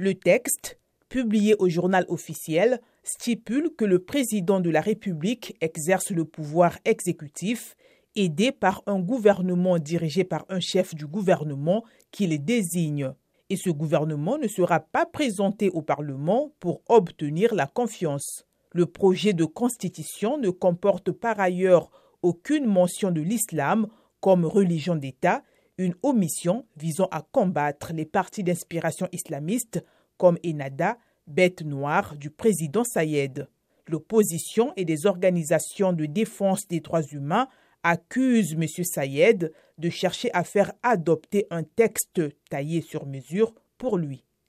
Le texte, publié au journal officiel, stipule que le président de la République exerce le pouvoir exécutif aidé par un gouvernement dirigé par un chef du gouvernement qui les désigne. Et ce gouvernement ne sera pas présenté au Parlement pour obtenir la confiance. Le projet de constitution ne comporte par ailleurs aucune mention de l'islam comme religion d'État, une omission visant à combattre les partis d'inspiration islamiste comme Enada, bête noire du président Sayed. L'opposition et des organisations de défense des droits humains accusent M. Sayed de chercher à faire adopter un texte taillé sur mesure pour lui.